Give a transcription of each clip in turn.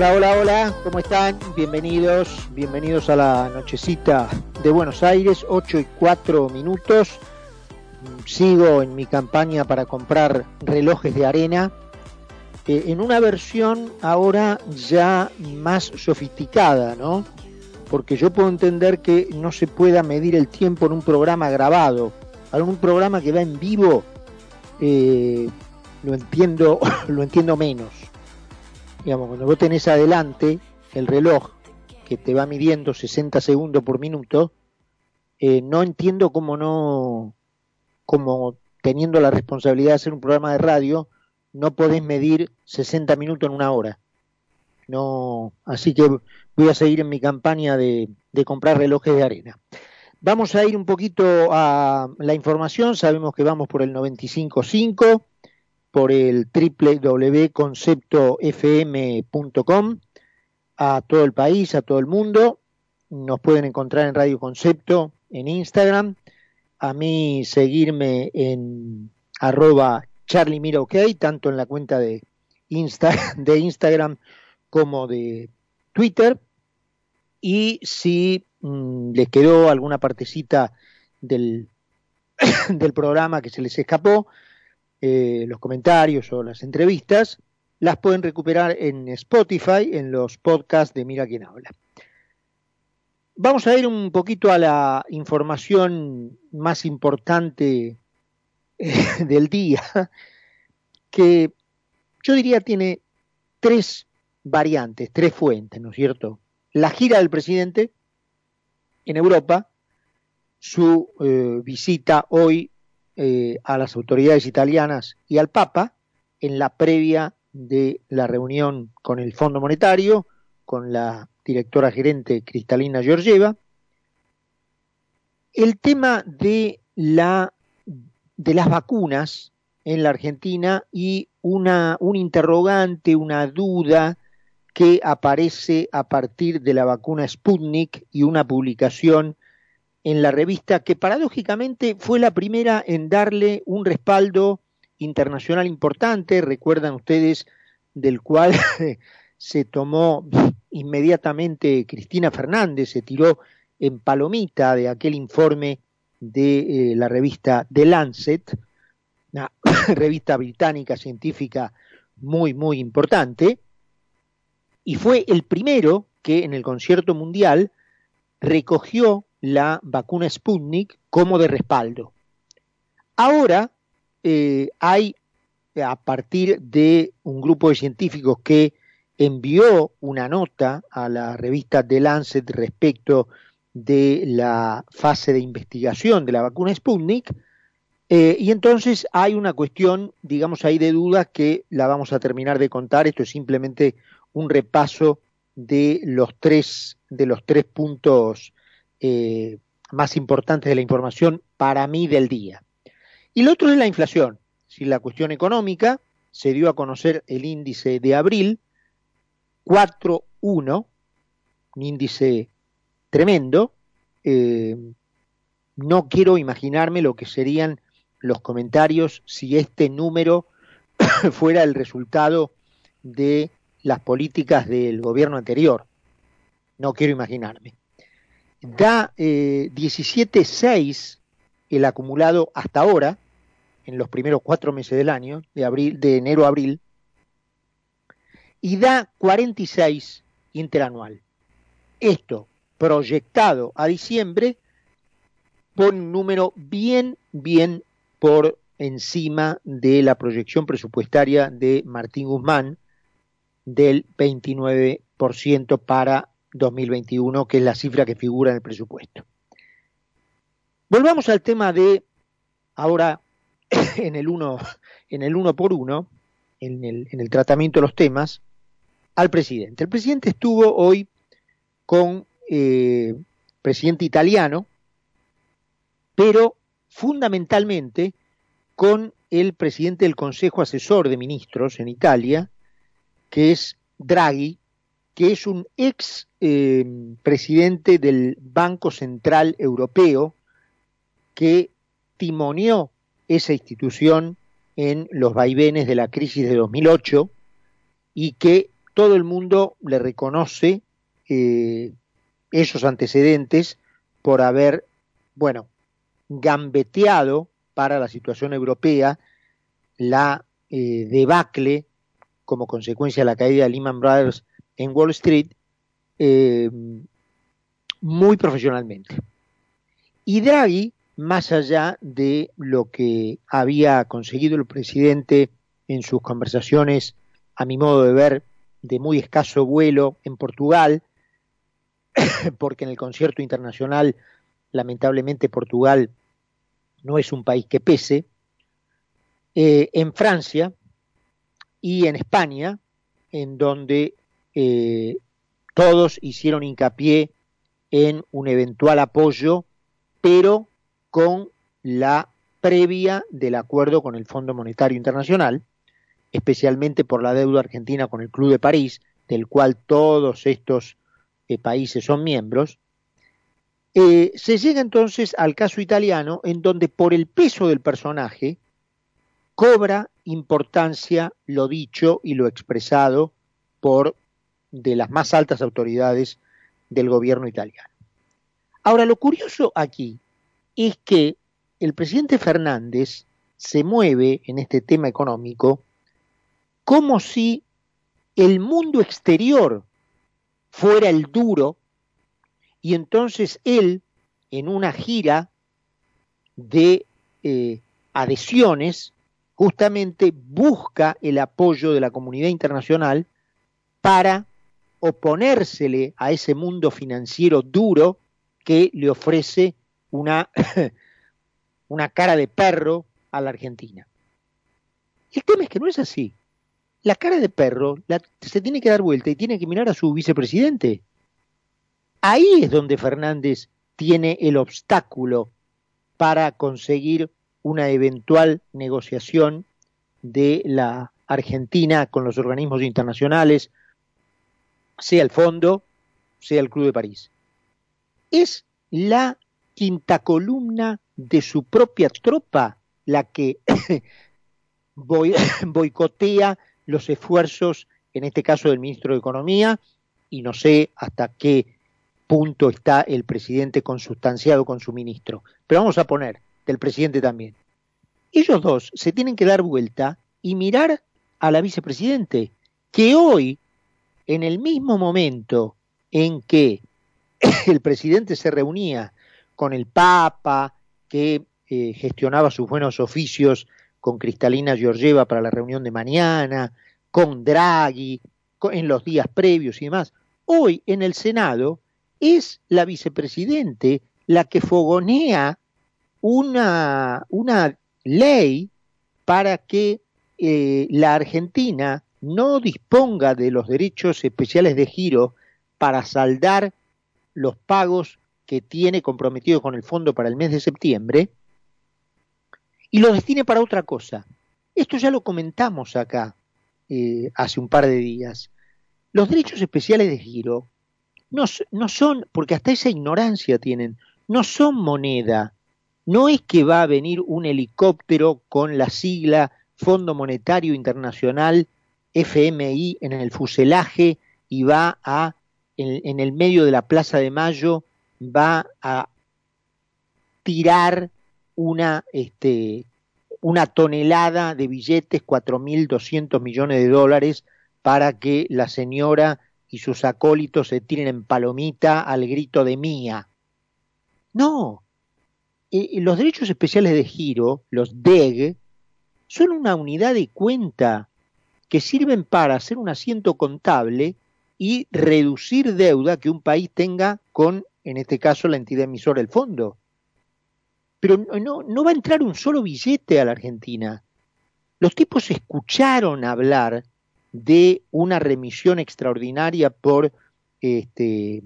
Hola, hola, hola, ¿cómo están? Bienvenidos, bienvenidos a la nochecita de Buenos Aires, 8 y 4 minutos. Sigo en mi campaña para comprar relojes de arena, eh, en una versión ahora ya más sofisticada, ¿no? Porque yo puedo entender que no se pueda medir el tiempo en un programa grabado, en un programa que va en vivo, eh, lo entiendo, lo entiendo menos digamos, cuando vos tenés adelante el reloj que te va midiendo 60 segundos por minuto, eh, no entiendo cómo no, como teniendo la responsabilidad de hacer un programa de radio, no podés medir 60 minutos en una hora. No, así que voy a seguir en mi campaña de, de comprar relojes de arena. Vamos a ir un poquito a la información, sabemos que vamos por el 95.5 por el www.conceptofm.com a todo el país, a todo el mundo. Nos pueden encontrar en Radio Concepto en Instagram. A mí seguirme en arroba Charlie Mira OK, tanto en la cuenta de, Insta, de Instagram como de Twitter. Y si mmm, les quedó alguna partecita del, del programa que se les escapó, eh, los comentarios o las entrevistas, las pueden recuperar en Spotify, en los podcasts de Mira quién habla. Vamos a ir un poquito a la información más importante eh, del día, que yo diría tiene tres variantes, tres fuentes, ¿no es cierto? La gira del presidente en Europa, su eh, visita hoy eh, a las autoridades italianas y al Papa en la previa de la reunión con el Fondo Monetario, con la directora gerente Cristalina Georgieva. El tema de, la, de las vacunas en la Argentina y una, un interrogante, una duda que aparece a partir de la vacuna Sputnik y una publicación en la revista que paradójicamente fue la primera en darle un respaldo internacional importante, recuerdan ustedes, del cual se tomó inmediatamente Cristina Fernández, se tiró en palomita de aquel informe de eh, la revista The Lancet, una revista británica científica muy, muy importante, y fue el primero que en el concierto mundial recogió la vacuna Sputnik como de respaldo. Ahora eh, hay, a partir de un grupo de científicos que envió una nota a la revista The Lancet respecto de la fase de investigación de la vacuna Sputnik, eh, y entonces hay una cuestión, digamos ahí, de dudas que la vamos a terminar de contar. Esto es simplemente un repaso de los tres, de los tres puntos eh, más importantes de la información para mí del día. Y lo otro es la inflación. Si la cuestión económica se dio a conocer el índice de abril, 4.1, un índice tremendo. Eh, no quiero imaginarme lo que serían los comentarios si este número fuera el resultado de las políticas del gobierno anterior. No quiero imaginarme da eh, 17.6 el acumulado hasta ahora, en los primeros cuatro meses del año, de, abril, de enero a abril, y da 46 interanual. Esto proyectado a diciembre por un número bien, bien por encima de la proyección presupuestaria de Martín Guzmán del 29% para 2021, que es la cifra que figura en el presupuesto. Volvamos al tema de ahora en el uno, en el uno por uno, en el, en el tratamiento de los temas, al presidente. El presidente estuvo hoy con eh, presidente italiano, pero fundamentalmente con el presidente del Consejo Asesor de Ministros en Italia, que es Draghi, que es un ex eh, presidente del Banco Central Europeo que timoneó esa institución en los vaivenes de la crisis de 2008 y que todo el mundo le reconoce eh, esos antecedentes por haber, bueno, gambeteado para la situación europea la eh, debacle como consecuencia de la caída de Lehman Brothers en Wall Street eh, muy profesionalmente. Y Draghi, más allá de lo que había conseguido el presidente en sus conversaciones, a mi modo de ver, de muy escaso vuelo en Portugal, porque en el concierto internacional, lamentablemente, Portugal no es un país que pese, eh, en Francia y en España, en donde eh, todos hicieron hincapié en un eventual apoyo, pero con la previa del acuerdo con el Fondo Monetario Internacional, especialmente por la deuda argentina con el Club de París, del cual todos estos eh, países son miembros, eh, se llega entonces al caso italiano, en donde por el peso del personaje cobra importancia lo dicho y lo expresado por de las más altas autoridades del gobierno italiano. Ahora, lo curioso aquí es que el presidente Fernández se mueve en este tema económico como si el mundo exterior fuera el duro y entonces él, en una gira de eh, adhesiones, justamente busca el apoyo de la comunidad internacional para oponérsele a ese mundo financiero duro que le ofrece una, una cara de perro a la Argentina. El tema es que no es así. La cara de perro se tiene que dar vuelta y tiene que mirar a su vicepresidente. Ahí es donde Fernández tiene el obstáculo para conseguir una eventual negociación de la Argentina con los organismos internacionales, sea el Fondo, sea el Club de París. Es la quinta columna de su propia tropa la que boicotea los esfuerzos, en este caso del ministro de Economía, y no sé hasta qué punto está el presidente consustanciado con su ministro. Pero vamos a poner, del presidente también. Ellos dos se tienen que dar vuelta y mirar a la vicepresidente, que hoy, en el mismo momento en que el presidente se reunía con el Papa, que eh, gestionaba sus buenos oficios con Cristalina Georgieva para la reunión de mañana, con Draghi, en los días previos y demás. Hoy en el Senado es la vicepresidente la que fogonea una, una ley para que eh, la Argentina no disponga de los derechos especiales de giro para saldar los pagos que tiene comprometido con el fondo para el mes de septiembre y lo destine para otra cosa. Esto ya lo comentamos acá eh, hace un par de días. Los derechos especiales de giro no, no son, porque hasta esa ignorancia tienen, no son moneda. No es que va a venir un helicóptero con la sigla Fondo Monetario Internacional, FMI, en el fuselaje y va a, en, el medio de la Plaza de Mayo, va a tirar una, este, una tonelada de billetes, 4.200 millones de dólares, para que la señora y sus acólitos se tiren en palomita al grito de mía. No. Eh, los derechos especiales de giro, los DEG, son una unidad de cuenta que sirven para hacer un asiento contable y reducir deuda que un país tenga con, en este caso, la entidad emisora del fondo. Pero no, no va a entrar un solo billete a la Argentina. Los tipos escucharon hablar de una remisión extraordinaria por este,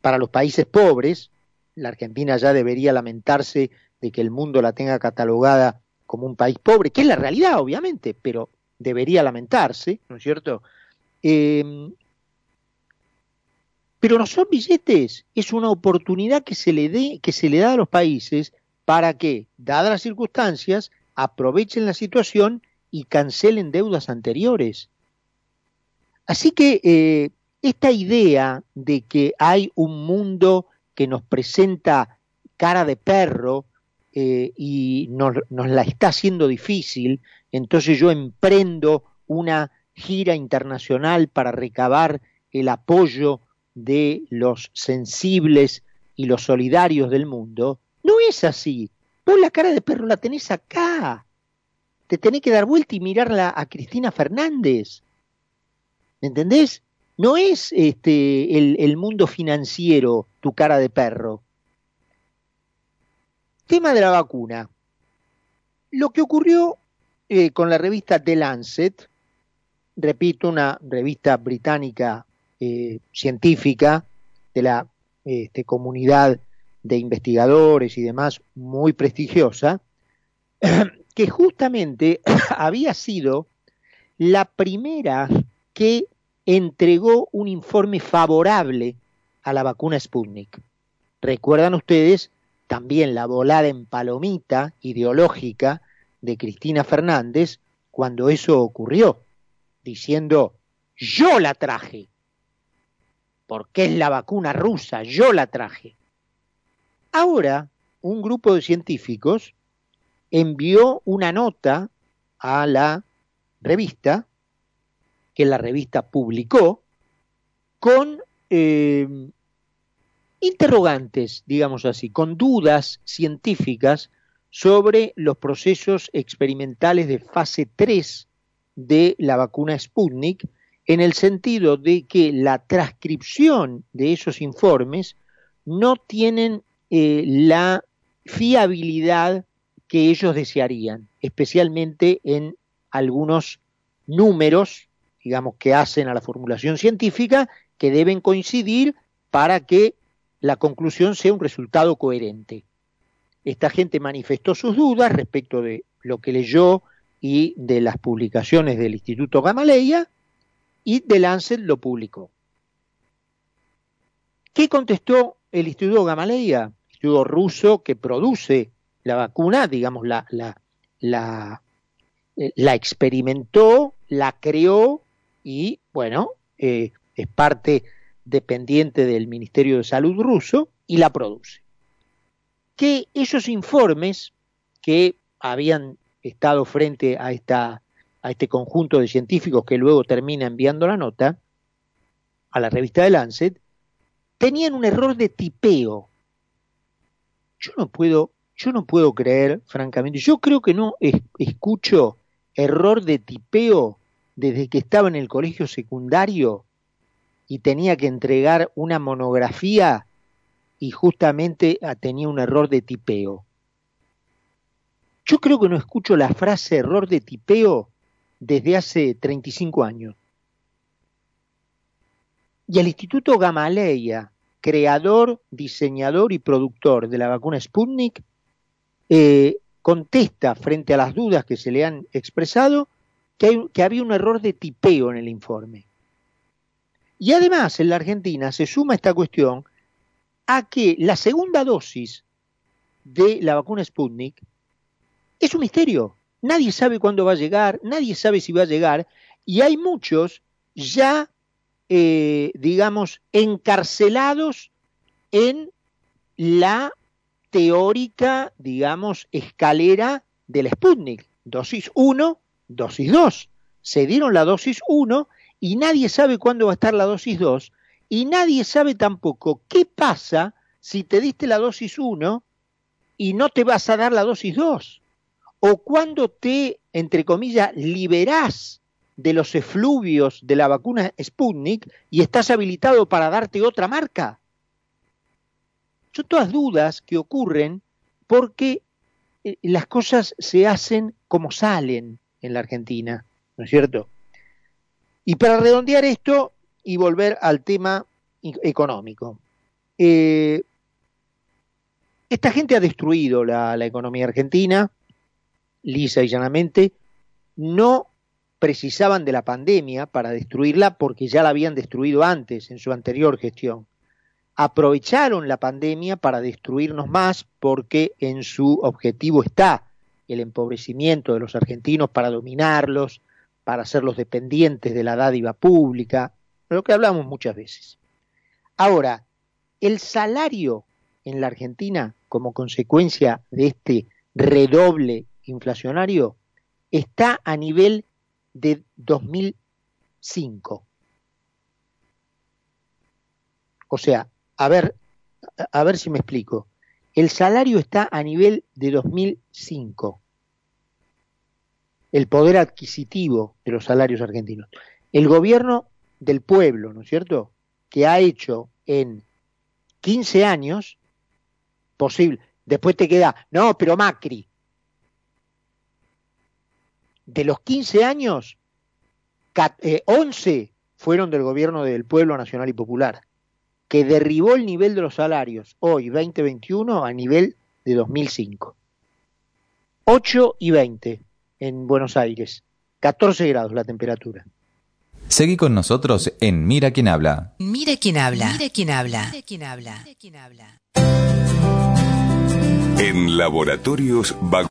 para los países pobres. La Argentina ya debería lamentarse de que el mundo la tenga catalogada como un país pobre, que es la realidad, obviamente, pero debería lamentarse, ¿no es cierto? Em, pero no son billetes, es una oportunidad que se le dé, que se le da a los países para que, dadas las circunstancias, aprovechen la situación y cancelen deudas anteriores. Así que eh, esta idea de que hay un mundo que nos presenta cara de perro eh, y nos, nos la está haciendo difícil, entonces yo emprendo una gira internacional para recabar el apoyo de los sensibles y los solidarios del mundo, no es así. Vos la cara de perro la tenés acá. Te tenés que dar vuelta y mirarla a Cristina Fernández. ¿Me entendés? No es este el, el mundo financiero tu cara de perro. Tema de la vacuna. Lo que ocurrió eh, con la revista The Lancet, repito, una revista británica eh, científica de la este, comunidad de investigadores y demás muy prestigiosa, que justamente había sido la primera que entregó un informe favorable a la vacuna Sputnik. Recuerdan ustedes también la volada en palomita ideológica de Cristina Fernández cuando eso ocurrió, diciendo, yo la traje, porque es la vacuna rusa, yo la traje. Ahora, un grupo de científicos envió una nota a la revista, que la revista publicó, con eh, interrogantes, digamos así, con dudas científicas sobre los procesos experimentales de fase 3 de la vacuna Sputnik, en el sentido de que la transcripción de esos informes no tienen eh, la fiabilidad que ellos desearían, especialmente en algunos números, digamos, que hacen a la formulación científica, que deben coincidir para que la conclusión sea un resultado coherente. Esta gente manifestó sus dudas respecto de lo que leyó y de las publicaciones del Instituto Gamaleya y de Lancet lo publicó. ¿Qué contestó el Instituto Gamaleya? Instituto ruso que produce la vacuna, digamos, la, la, la, eh, experimentó, la creó y, bueno, eh, es parte dependiente del Ministerio de Salud ruso y la produce. Que esos informes que habían estado frente a, esta, a este conjunto de científicos que luego termina enviando la nota a la revista de Lancet, tenían un error de tipeo. Yo no puedo, yo no puedo creer, francamente, yo creo que no escucho error de tipeo desde que estaba en el colegio secundario y tenía que entregar una monografía y justamente ah, tenía un error de tipeo. Yo creo que no escucho la frase error de tipeo desde hace 35 años. Y el Instituto Gamaleya, creador, diseñador y productor de la vacuna Sputnik, eh, contesta frente a las dudas que se le han expresado que, que había un error de tipeo en el informe. Y además en la Argentina se suma esta cuestión a que la segunda dosis de la vacuna Sputnik es un misterio. Nadie sabe cuándo va a llegar, nadie sabe si va a llegar, y hay muchos ya, eh, digamos, encarcelados en la teórica, digamos, escalera del Sputnik. Dosis 1, dosis 2. Se dieron la dosis 1 y nadie sabe cuándo va a estar la dosis 2 y nadie sabe tampoco qué pasa si te diste la dosis 1 y no te vas a dar la dosis 2 o cuando te, entre comillas, liberás de los efluvios de la vacuna Sputnik y estás habilitado para darte otra marca. Son todas dudas que ocurren porque eh, las cosas se hacen como salen en la Argentina, ¿no es cierto? Y para redondear esto y volver al tema económico, eh, esta gente ha destruido la economía argentina, lisa y llanamente, no precisaban de la pandemia para destruirla porque ya la habían destruido antes en su anterior gestión. Aprovecharon la pandemia para destruirnos más porque en su objetivo está el empobrecimiento de los argentinos para dominarlos, para hacerlos dependientes de la dádiva pública, lo que hablamos muchas veces. Ahora, el salario en la Argentina, como consecuencia de este redoble inflacionario, está a nivel de 2005. O sea, a ver, a ver si me explico. El salario está a nivel de 2005. El poder adquisitivo de los salarios argentinos. El gobierno del pueblo, ¿no es cierto? Que ha hecho en 15 años posible. Después te queda, no, pero Macri. De los 15 años, 11 eh, fueron del gobierno del pueblo nacional y popular que derribó el nivel de los salarios hoy, 2021, a nivel de 2005. 8 y 20 en Buenos Aires, 14 grados la temperatura. Seguí con nosotros en Mira quién habla. Mira quién habla. Mira quién habla. Mira quién habla. En Laboratorios